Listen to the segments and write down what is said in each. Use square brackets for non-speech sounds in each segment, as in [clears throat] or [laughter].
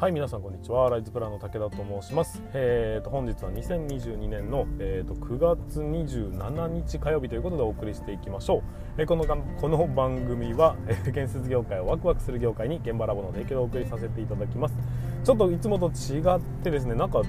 はい皆さんこんにちは。ライズプランの武田と申します。えーと本日は2022年の、えー、と9月27日火曜日ということでお送りしていきましょう、えー、このこの番組は、えー、建設業界をワクワクする業界に現場ラボの提供でお送りさせていただきます。ちょっといつもと違ってですねなんか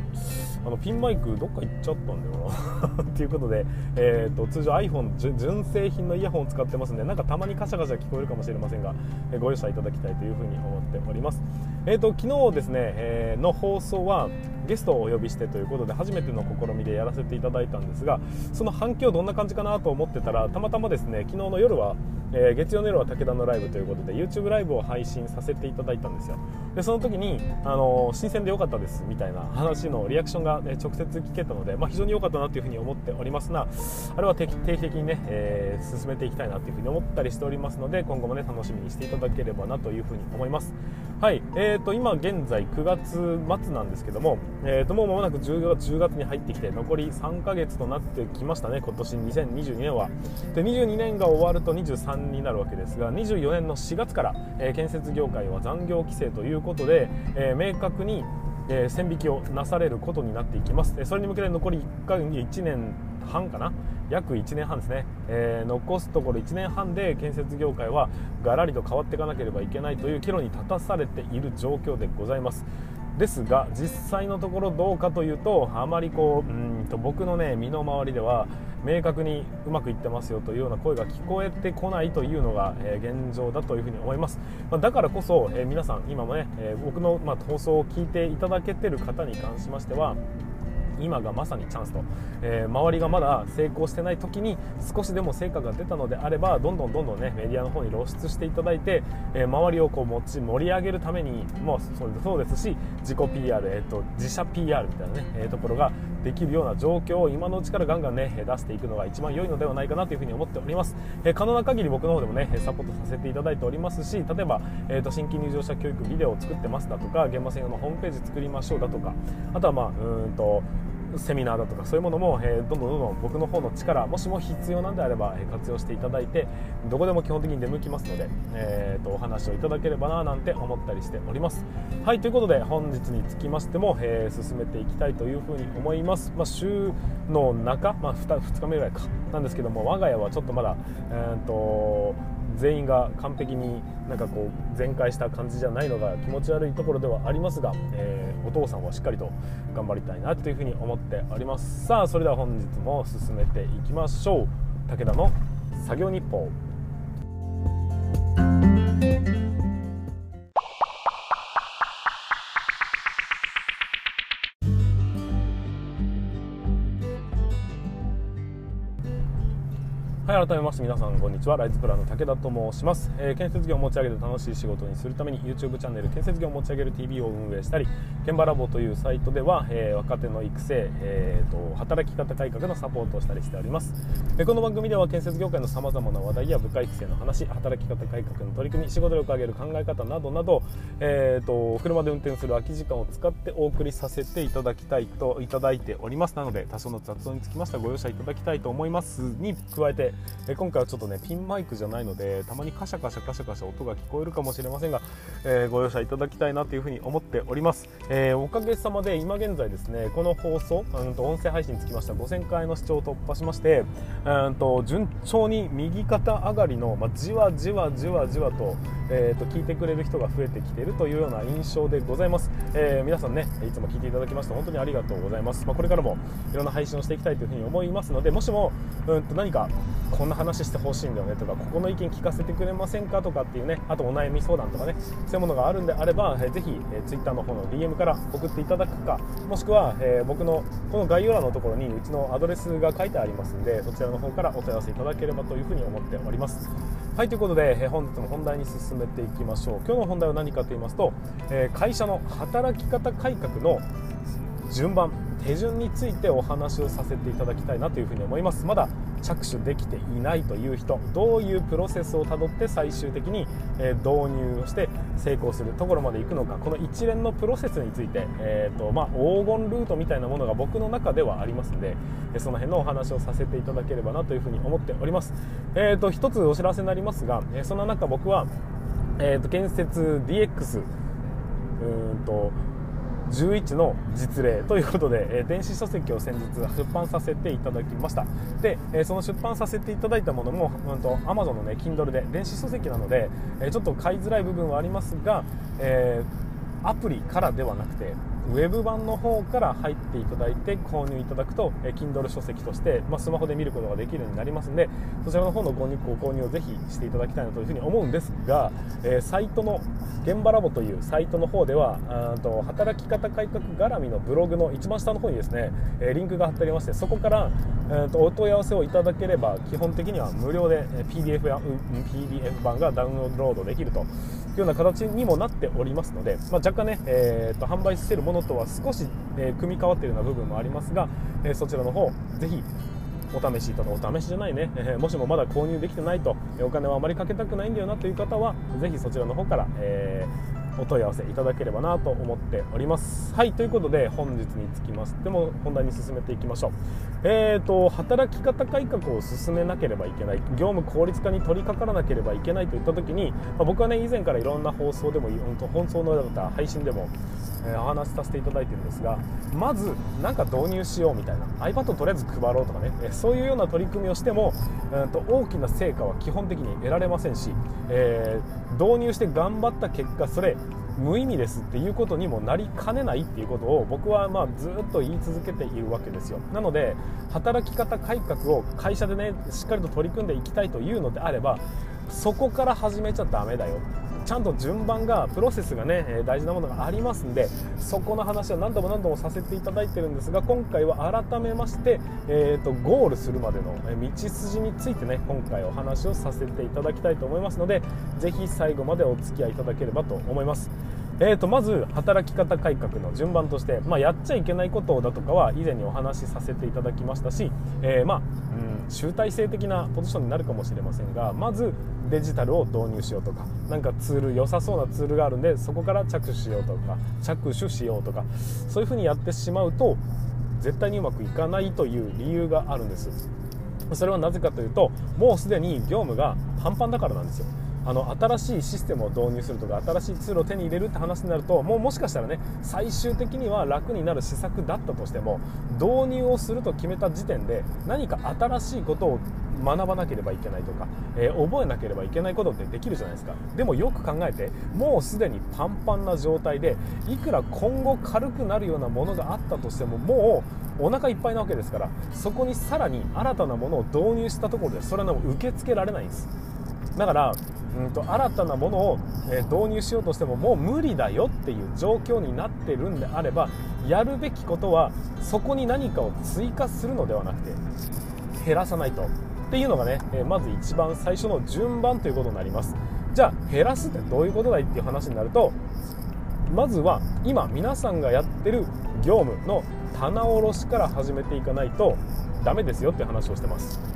あのピンマイクどっか行っちゃったんだよな。[laughs] ということで、えーと、通常 iPhone 純正品のイヤホンを使ってますんでなんかたまにカシャカシャ聞こえるかもしれませんが、え、ご容赦いただきたいというふうに思っております。えーと、昨日ですね、えー、の放送はゲストをお呼びしてということで初めての試みでやらせていただいたんですがその反響どんな感じかなと思ってたらたまたまですね昨日の夜は、えー、月曜の夜は武田のライブということで YouTube ライブを配信させていただいたんですよ。でその時に、あの新鮮で良かったですみたいな話のリアクションが、ね、直接聞けたので、まあ、非常に良かったなというふうに思っておりますがあれは定期的にね、えー、進めていきたいなというふうに思ったりしておりますので今後もね楽しみにしていただければなというふうに思います。はい、えーと、今現在9月末なんですけども、えーと、もう間もなく10月 ,10 月に入ってきて残り3ヶ月となってきましたね今年2022年は。で22年が終わると23になるわけですが24年の4月から、えー、建設業界は残業規制ということで、えー、明確にえー、線引きをなされることになっていきます。それに向けて残り1回1年半かな？約1年半ですね、えー、残すところ1年半で建設業界はがらりと変わっていかなければいけないという岐路に立たされている状況でございます。ですが実際のところどうかというとあまりこううんと僕のね身の回りでは明確にうまくいってますよというような声が聞こえてこないというのが、え、現状だというふうに思います、まあ、だからこそ、え、皆さん今もね、え、僕の、まあ、放送を聞いていただけてる方に関しましては今がまさにチャンスと、えー、周りがまだ成功してない時に少しでも成果が出たのであればどんどんどんどんねメディアの方に露出していただいて、えー、周りをこう持ち盛り上げるためにもそうですし自己 PR、えーと、自社 PR みたいなね、えー、ところができるような状況を今のうちからガンガンね出していくのが一番良いのではないかなというふうに思っております、えー、可能な限り僕の方でもねサポートさせていただいておりますし例えば、えーと、新規入場者教育ビデオを作ってますだとか現場専用のホームページ作りましょうだとかあとはまあうんとセミナーだとかそういうものも、えー、どんどんどんどん僕の方の力もしも必要なんであれば、え、活用していただいてどこでも基本的に出向きますので、えーと、お話をいただければななんて思ったりしております。はいということで本日につきましても、えー、進めていきたいというふうに思います、まあ、週の中、まあ2、2, 日目ぐらいか。なんですけども我が家はちょっとまだ、えーと全員が完璧になんかこう全開した感じじゃないのが気持ち悪いところではありますが、えー、お父さんはしっかりと頑張りたいなというふうに思っております。さあそれでは本日も進めていきましょう。武田の作業日報。はい改めまして皆さんこんにちは。ライズプランの武田と申します、えー、建設業を持ち上げて楽しい仕事にするために YouTube チャンネル建設業を持ち上げる TV を運営したり現場ラボというサイトでは、えー、若手の育成、えーと、働き方改革のサポートをしたりしております、え、この番組では建設業界のさまざまな話題や部下育成の話働き方改革の取り組み仕事力を上げる考え方などなど、えーと、車で運転する空き時間を使ってお送りさせていただきたいといただいております。なので多少の雑音につきましてはご容赦いただきたいと思いますに加えてえ今回はちょっとねピンマイクじゃないのでたまにカシャカシャカシャカシャ音が聞こえるかもしれませんが、えー、ご容赦いただきたいなというふうに思っております、えー、おかげさまで今現在ですねこの放送うんと音声配信につきましては5000回の視聴を突破しましてうんと順調に右肩上がりの、まあ、じわじわじわじわと,、えー、と聞いてくれる人が増えてきているというような印象でございます、えー、皆さんねいつも聞いていただきまして本当にありがとうございます、まあ、これからもいろんな配信をしていきたいというふうに思いますのでもしもうんと何かこんな話してほしいんだよねとかここの意見聞かせてくれませんかとかっていうねあとお悩み相談とかねそういうものがあるんであれば、えー、ぜひ、えー、Twitter の方の DM から送っていただくかもしくは、えー、僕のこの概要欄のところにうちのアドレスが書いてありますんでそちらの方からお問い合わせいただければというふうに思っております。はいということで、本日も本題に進めていきましょう。今日の本題は何かと言いますと、え、会社の働き方改革の順番手順についてお話をさせていただきたいなというふに思います。まだ着手できていないという人どういうプロセスをたどって最終的に、え導入をして成功するところまで行くのかこの一連のプロセスについて、えーとまあ、黄金ルートみたいなものが僕の中ではありますのでその辺のお話をさせていただければなというふうに思っております、えーと、一つお知らせになりますが、えその中僕は、えーと建設 DX うんと11の実例ということで、え、電子書籍を先日出版させていただきました。で、え、その出版させていただいたものも、うんと、Amazon のね Kindle で電子書籍なので、え、ちょっと買いづらい部分はありますが、えアプリからではなくてウェブ版の方から入っていただいて購入いただくと、え Kindle 書籍として、まあ、スマホで見ることができるようになりますのでそちらの方のご購入をぜひしていただきたいなというふうに思うんですが、えー、サイトの現場ラボというサイトの方ではと働き方改革絡みのブログの一番下の方にですね、えリンクが貼ってありましてそこから、とお問い合わせをいただければ基本的には無料で PDF, や PDF 版がダウンロードできると。いうような形にもなっておりますので、まあ、若干ね、えー、と販売しているものとは少し、えー、組み変わっているような部分もありますが、えー、そちらの方ぜひお試しいただお試しじゃないね、えー、もしもまだ購入できてないとお金はあまりかけたくないんだよなという方はぜひそちらの方から、えーお問い合わせいただければなと思っております。はいということで本日につきましても本題に進めていきましょう。えーと働き方改革を進めなければいけない。業務効率化に取り掛からなければいけないといった時に、まあ、僕はね以前からいろんな放送でも本当のだった配信でもえお話しさせていただいてるんですがまず何か導入しようみたいな。iPad とりあえず配ろうとかね、えそういうような取り組みをしても、えー、と大きな成果は基本的に得られませんし、えー、導入して頑張った結果それ無意味ですっていうことにもなりかねないっていうことを僕はまあずっと言い続けているわけですよ。なので働き方改革を会社でねしっかりと取り組んでいきたいというのであればそこから始めちゃダメだよ。ちゃんと順番がプロセスがね大事なものがありますんでそこの話は何度も何度もさせていただいてるんですが今回は改めまして、えーと、ゴールするまでの道筋についてね今回お話をさせていただきたいと思いますので是非最後までお付き合いいただければと思います。えー、とまず働き方改革の順番として、まあ、やっちゃいけないことだとかは以前にお話しさせていただきましたし、えー、まあ、うん、集大成的なポジションになるかもしれませんがまずデジタルを導入しようとか何かツール良さそうなツールがあるんでそこから着手しようとか着手しようとかそういうふうにやってしまうと絶対にうまくいかないという理由があるんです。それはなぜかというともうすでに業務がパンパンだからなんですよ。あの新しいシステムを導入するとか新しいツールを手に入れるって話になるともうもしかしたらね最終的には楽になる施策だったとしても導入をすると決めた時点で何か新しいことを学ばなければいけないとか、えー、覚えなければいけないことってできるじゃないですか。でもよく考えてもうすでにパンパンな状態でいくら今後軽くなるようなものがあったとしてももうお腹いっぱいなわけですからそこにさらに新たなものを導入したところでそれは受け付けられないんです。だからうんと新たなものを、え導入しようとしてももう無理だよっていう状況になってるんであればやるべきことはそこに何かを追加するのではなくて減らさないと。っていうのがね、えまず一番最初の順番ということになります。じゃあ減らすってどういうことだいっていう話になるとまずは今皆さんがやってる業務の棚卸しから始めていかないとダメですよって話をしてます。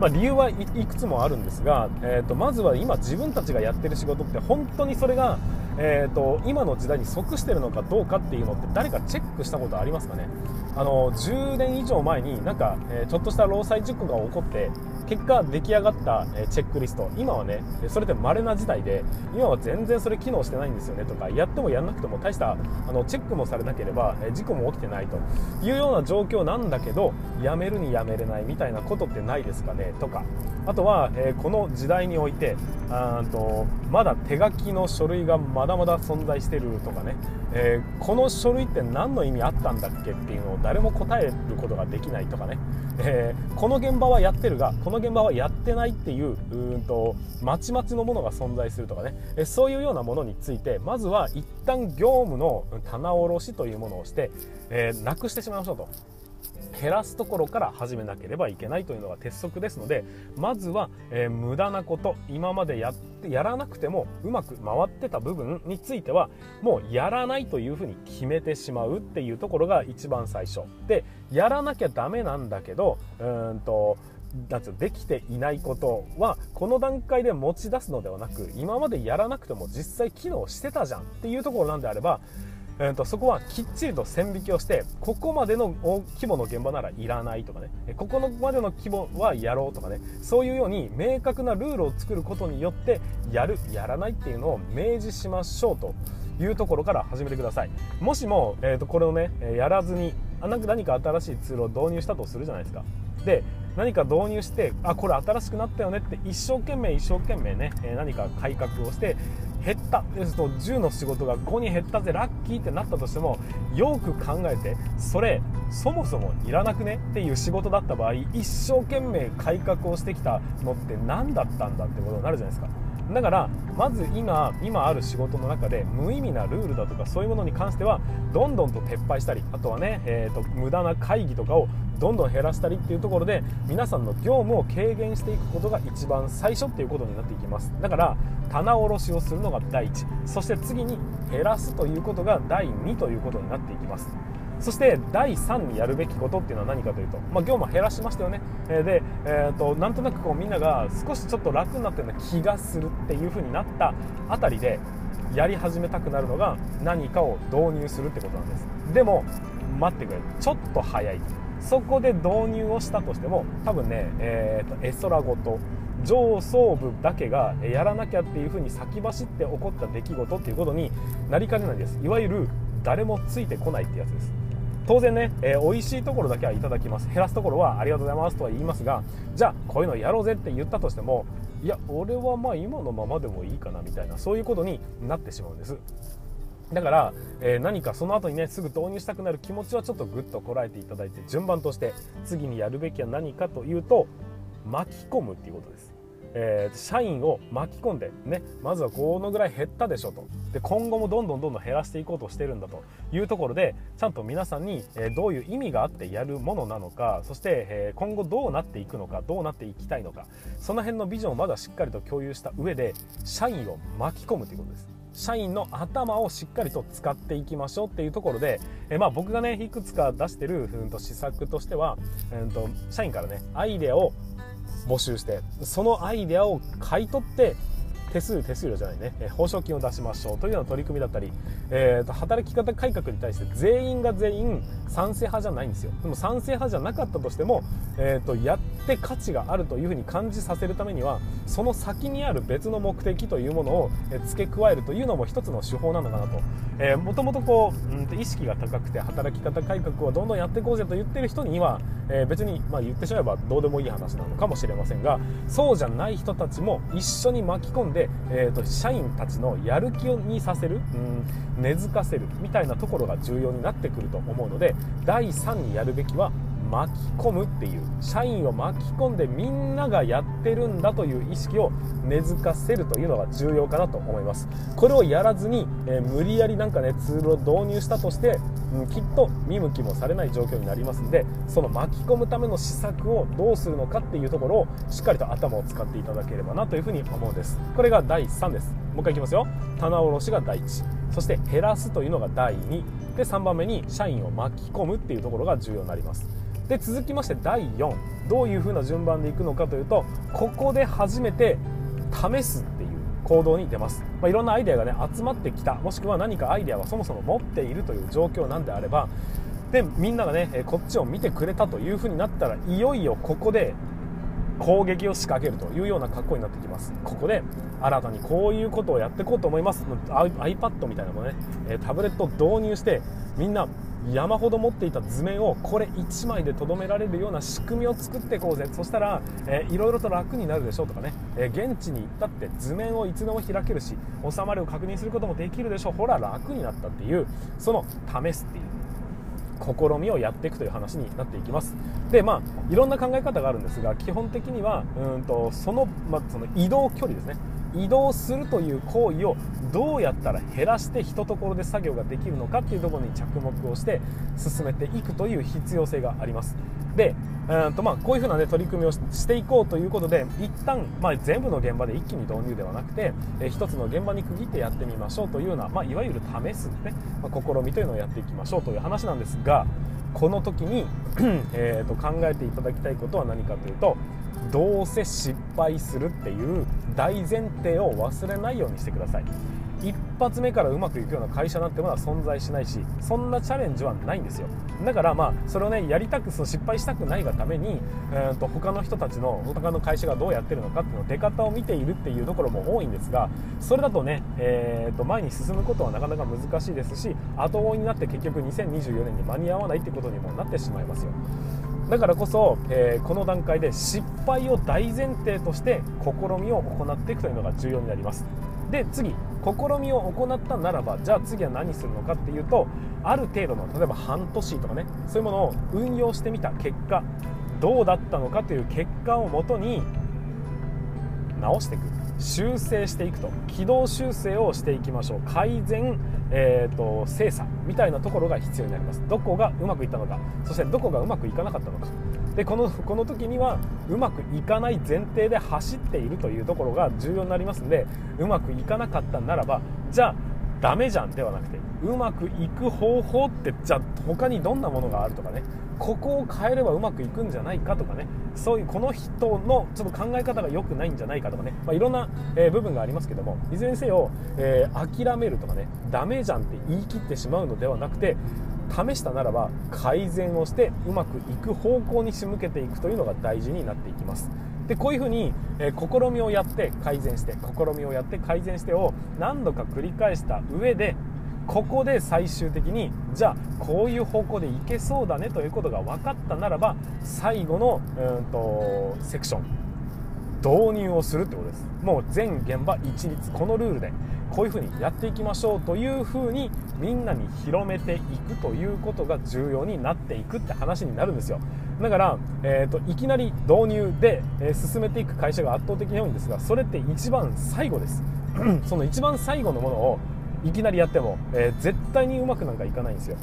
まあ、理由はいくつもあるんですが、えー、とまずは今自分たちがやってる仕事って本当にそれが、えー、と今の時代に即してるのかどうかっていうのって誰かチェックしたことありますかね？あの10年以上前になんか、え、ちょっとした労災事故が起こって結果出来上がったチェックリスト。今はねそれって稀な事態で今は全然それ機能してないんですよねとかやってもやんなくても大したあのチェックもされなければ事故も起きてないというような状況なんだけどやめるにやめれないみたいなことってないですかねとか。あとは、え、この時代においてあとまだ手書きの書類がまだまだ存在してるとかね、えー、この書類って何の意味あったんだっけっていうのを誰も答えることができないとかね、えー、この現場はやってるがこの現場はやってないっていううんとまちまちのものが存在するとかね、えそういうようなものについてまずは一旦業務の棚卸しというものをして、えなくしてしまいましょうと。減らすところから始めなければいけないというのが鉄則ですのでまずは、えー、無駄なこと今までやってやらなくてもうまく回ってた部分についてはもうやらないというふうに決めてしまうっていうところが一番最初。でやらなきゃダメなんだけどうんとなんうできていないことはこの段階で持ち出すのではなく今までやらなくても実際機能してたじゃんっていうところなんであればえーと、そこはきっちりと線引きをしてここまでの規模の現場ならいらないとかね。ここのまでの規模はやろうとかね。そういうように明確なルールを作ることによってやるやらないっていうのを明示しましょうというところから始めてください。もしも、えー、とこれをねやらずに何か新しいツールを導入したとするじゃないですか。で何か導入してあこれ新しくなったよねって一生懸命一生懸命ね何か改革をして減った。ですと10の仕事が5に減ったぜラッキーってなったとしてもよく考えてそれそもそもいらなくねっていう仕事だった場合一生懸命改革をしてきたのって何だったんだってことになるじゃないですか。だからまず今今ある仕事の中で無意味なルールだとかそういうものに関してはどんどんと撤廃したりあとはね、えーと、無駄な会議とかをどんどん減らしたりっていうところで皆さんの業務を軽減していくことが一番最初っていうことになっていきます。だから棚卸しをするのが第一。そして次に減らすということが第2ということになっていきます。そして第3にやるべきことっていうのは何かというと、まあ、業務減らしましたよね、え、で、えーと、なんとなくこうみんなが少しちょっと楽になったような気がするっていう風になったあたりでやり始めたくなるのが何かを導入するってことなんです。でも待ってくれ。ちょっと早い。そこで導入をしたとしても多分ね、えーと、絵空ごと上層部だけがやらなきゃっていう風に先走って起こった出来事っていうことになりかねないです。いわゆる誰もついてこないってやつです。当然ね、えー、美味しいところだけはいただきます。減らすところはありがとうございますとは言いますがじゃあこういうのやろうぜって言ったとしてもいや俺はまあ今のままでもいいかなみたいなそういうことになってしまうんです。だから、えー、何かその後にねすぐ導入したくなる気持ちはちょっとぐっとこらえていただいて順番として次にやるべきは何かというと巻き込むっていうことです。えー、社員を巻き込んで、ね、まずはこのぐらい減ったでしょと。で今後もどんどんどんどん減らしていこうとしてるんだと。いうところでちゃんと皆さんに、えー、どういう意味があってやるものなのかそして、えー、今後どうなっていくのかどうなっていきたいのか。その辺のビジョンをまだしっかりと共有した上で社員を巻き込むということです。社員の頭をしっかりと使っていきましょうっていうところで、えまあ、僕がねいくつか出してる、うん、と施策としては、うんと社員からねアイデアを募集してそのアイデアを買い取って手数手数料じゃないね、え報奨金を出しましょうというような取り組みだったり、えーと、働き方改革に対して全員が全員賛成派じゃないんですよ。でも賛成派じゃなかったとしても、えーと、やって価値があるというふうに感じさせるためにはその先にある別の目的というものを付け加えるというのも一つの手法なのかなと、え、もともとこう、うん、意識が高くて働き方改革をどんどんやっていこうぜと言ってる人には、えー、別に、まあ、言ってしまえばどうでもいい話なのかもしれませんがそうじゃない人たちも一緒に巻き込んで、でえーと、社員たちのやる気にさせる、うん、根付かせるみたいなところが重要になってくると思うので第3にやるべきは巻き込むっていう社員を巻き込んでみんながやってるんだという意識を根付かせるというのが重要かなと思います。これをやらずに、えー、無理やりなんかねツールを導入したとして、うん、きっと見向きもされない状況になりますんでその巻き込むための施策をどうするのかっていうところをしっかりと頭を使っていただければなというふうに思うんです。これが第3です。もう一回いきますよ。棚卸しが第1そして減らすというのが第2で3番目に社員を巻き込むっていうところが重要になります。で続きまして第4どういう風な順番でいくのかというとここで初めて試すっていう行動に出ます、まあ、いろんなアイデアがね集まってきた。もしくは何かアイデアはそもそも持っているという状況なんであればでみんながねこっちを見てくれたという風になったらいよいよここで攻撃を仕掛けるというような格好になってきます。ここで新たにこういうことをやっていこうと思います。iPad みたいなものねタブレットを導入してみんな山ほど持っていた図面をこれ1枚でとどめられるような仕組みを作っていこうぜそしたら、えー、いろいろと楽になるでしょうとかね、えー、現地に行ったって図面をいつでも開けるし収まりを確認することもできるでしょう。ほら楽になったっていうその試すっていう。試みをやっていくという話になっていきます。でまあいろんな考え方があるんですが基本的にはうんとその,、まあ、その移動距離ですね。移動するという行為をどうやったら減らしてひとところで作業ができるのかっていうところに着目をして進めていくという必要性があります。でうんとまあこういうふうな、ね、取り組みをしていこうということで一旦、まあ、全部の現場で一気に導入ではなくて、えー、一つの現場に区切ってやってみましょうというような、まあ、いわゆる試す、ね。まあ、試みというのをやっていきましょうという話なんですがこの時に [clears throat] えと考えていただきたいことは何かというとどうせ失敗するっていう大前提を忘れないようにしてください。一発目からうまくいくような会社なんてものは存在しないしそんなチャレンジはないんですよ。だからまあそれをねやりたくその失敗したくないがために、えーと、他の人たちの他の会社がどうやってるのかっていうの出方を見ているっていうところも多いんですがそれだとね、えーと、前に進むことはなかなか難しいですし後追いになって結局2024年に間に合わないってことにもなってしまいますよ。だからこそ、えー、この段階で失敗を大前提として試みを行っていくというのが重要になります。で次試みを行ったならばじゃあ次は何するのかっていうとある程度の例えば半年とかねそういうものを運用してみた結果どうだったのかという結果をもとに直していく。修正していくと。軌道修正をしていきましょう。改善、えーと、精査みたいなところが必要になります。どこがうまくいったのか。そしてどこがうまくいかなかったのか。でこのこの時にはうまくいかない前提で走っているというところが重要になりますのでうまくいかなかったならばじゃあダメじゃんではなくてうまくいく方法ってじゃあ他にどんなものがあるとかね。ここを変えればうまくいくんじゃないかとかね。そういうこの人のちょっと考え方が良くないんじゃないかとかね、まあ、いろんな、えー、部分がありますけどもいずれにせよ、えー、諦めるとかね。ダメじゃんって言い切ってしまうのではなくて試したならば改善をしてうまくいく方向に仕向けていくというのが大事になっていきます。でこういうふうに、えー、試みをやって改善して試みをやって改善してを何度か繰り返した上でここで最終的にじゃあこういう方向でいけそうだねということが分かったならば最後のうんとセクション導入をするってことです。もう全現場一律このルールでこういうふうにやっていきましょうというふうにみんなに広めていくということが重要になっていくって話になるんですよ。だから、えーと、いきなり導入で、え、進めていく会社が圧倒的に多いんですがそれって一番最後です。[clears throat] その一番最後のものをいきなりやっても、えー、絶対にうまくなんかいかないんですよ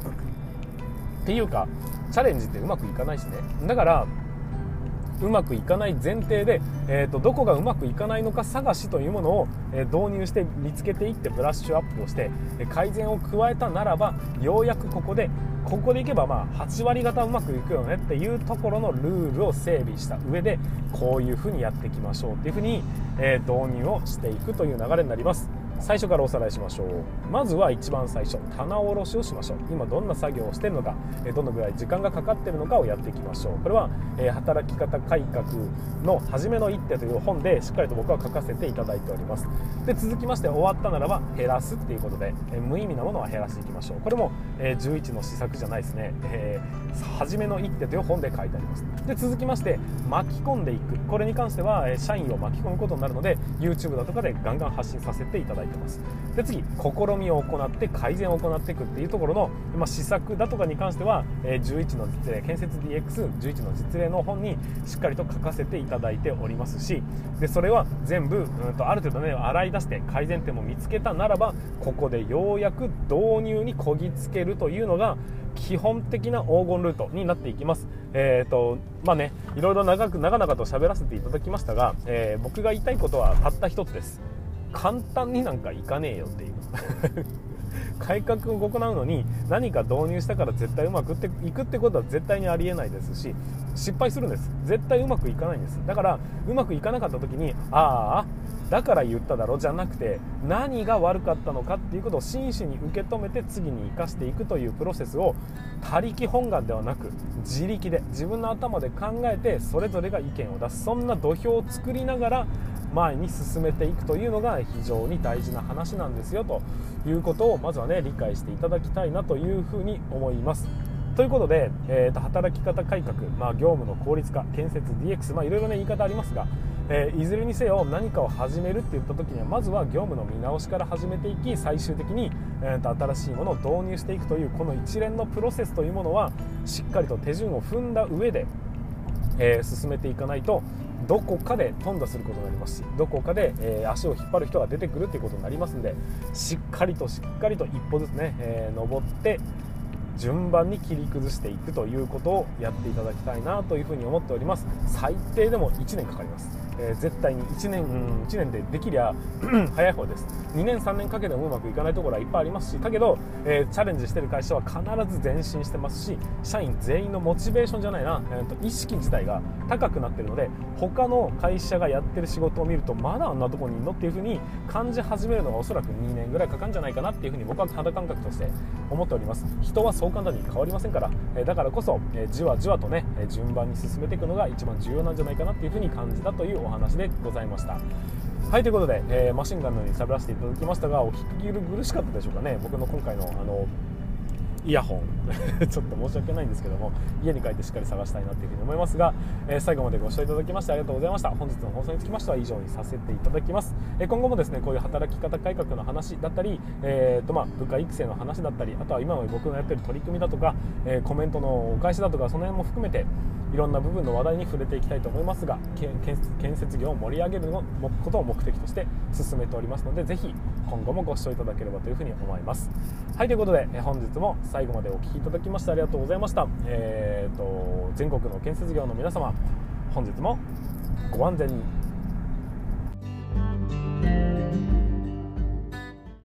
っていうかチャレンジってうまくいかないしねだからうまくいかない前提で、えーと、どこがうまくいかないのか探しというものを、えー、導入して見つけていってブラッシュアップをして、改善を加えたならばようやくここでここでいけばまあ8割方うまくいくよねっていうところのルールを整備した上でこういうふうにやっていきましょうっていうふうに、えー、導入をしていくという流れになります。最初からおさらいしましょう。まずは一番最初棚卸しをしましょう。今どんな作業をしているのかどのぐらい時間がかかっているのかをやっていきましょう。これは働き方改革の初めの一手という本でしっかりと僕は書かせていただいております。で続きまして終わったならば減らすっていうことで無意味なものは減らしていきましょう。これも11の施策じゃないですね、えー、初めの一手という本で書いてあります。で続きまして巻き込んでいく。これに関しては社員を巻き込むことになるので YouTube だとかでガンガン発信させていただいててますで次試みを行って改善を行っていくっていうところの、まあ、施策だとかに関しては、え11の実例建設 DX11 の実例の本にしっかりと書かせていただいておりますしでそれは全部、うんと、ある程度ね洗い出して改善点も見つけたならばここでようやく導入にこぎつけるというのが基本的な黄金ルートになっていきます。えーとまあね、いろいろ長く長々と喋らせていただきましたが、えー、僕が言いたいことはたった一つです。簡単になんかいかねえよっていう。[laughs] 改革を行うのに何か導入したから絶対うまくいくってことは絶対にありえないですし失敗するんです。絶対うまくいかないんです。だからうまくいかなかった時にああだから言っただろじゃなくて何が悪かったのかっていうことを真摯に受け止めて次に生かしていくというプロセスを他力本願ではなく自力で自分の頭で考えてそれぞれが意見を出す。そんな土俵を作りながら前に進めていくというのが非常に大事な話なんですよということをまずはね理解していただきたいなというふうに思います。ということで、えー、と働き方改革、まあ、業務の効率化建設 DX、まあ、いろいろな言い方ありますが、えー、いずれにせよ何かを始めるって言った時にはまずは業務の見直しから始めていき最終的に、えー、と新しいものを導入していくというこの一連のプロセスというものはしっかりと手順を踏んだ上で、えー、進めていかないとどこかで頓挫することになります。しどこかで、えー、足を引っ張る人が出てくるということになりますのでしっかりとしっかりと一歩ずつね、えー、登って順番に切り崩していくということをやっていただきたいなというふうに思っております。最低でも1年かかります。えー、絶対に1年、1年でできりゃ [clears throat] 早い方です。2年3年かけてもうまくいかないところはいっぱいありますしだけど、えー、チャレンジしてる会社は必ず前進してますし社員全員のモチベーションじゃないな、えーと、意識自体が高くなってるので他の会社がやってる仕事を見るとまだあんなとこにいるのっていう風に感じ始めるのがおそらく2年ぐらいかかるんじゃないかなっていう風に僕は肌感覚として思っております。人はそう簡単に変わりませんから、えー、だからこそ、え、じわじわとね順番に進めていくのが一番重要なんじゃないかなっていう風に感じたというお話でございました。はいということで、えー、マシンガンのように喋らせていただきましたがお聞き苦しかったでしょうかね。僕の今回のあのイヤホン。[laughs] ちょっと申し訳ないんですけども家に帰ってしっかり探したいなというふうに思いますが、えー、最後までご視聴いただきましてありがとうございました。本日の放送につきましては以上にさせていただきます、えー、今後もですねこういう働き方改革の話だったり、えーとまあ、部下育成の話だったりあとは今の僕のやってる取り組みだとか、えコメントのお返しだとかその辺も含めていろんな部分の話題に触れていきたいと思いますが建設業を盛り上げるのことを目的として進めておりますのでぜひ今後もご視聴いただければというふうに思います。はいということで本日も最後までお聴きいただきましてありがとうございました。えーと、全国の建設業の皆様本日もご安全に。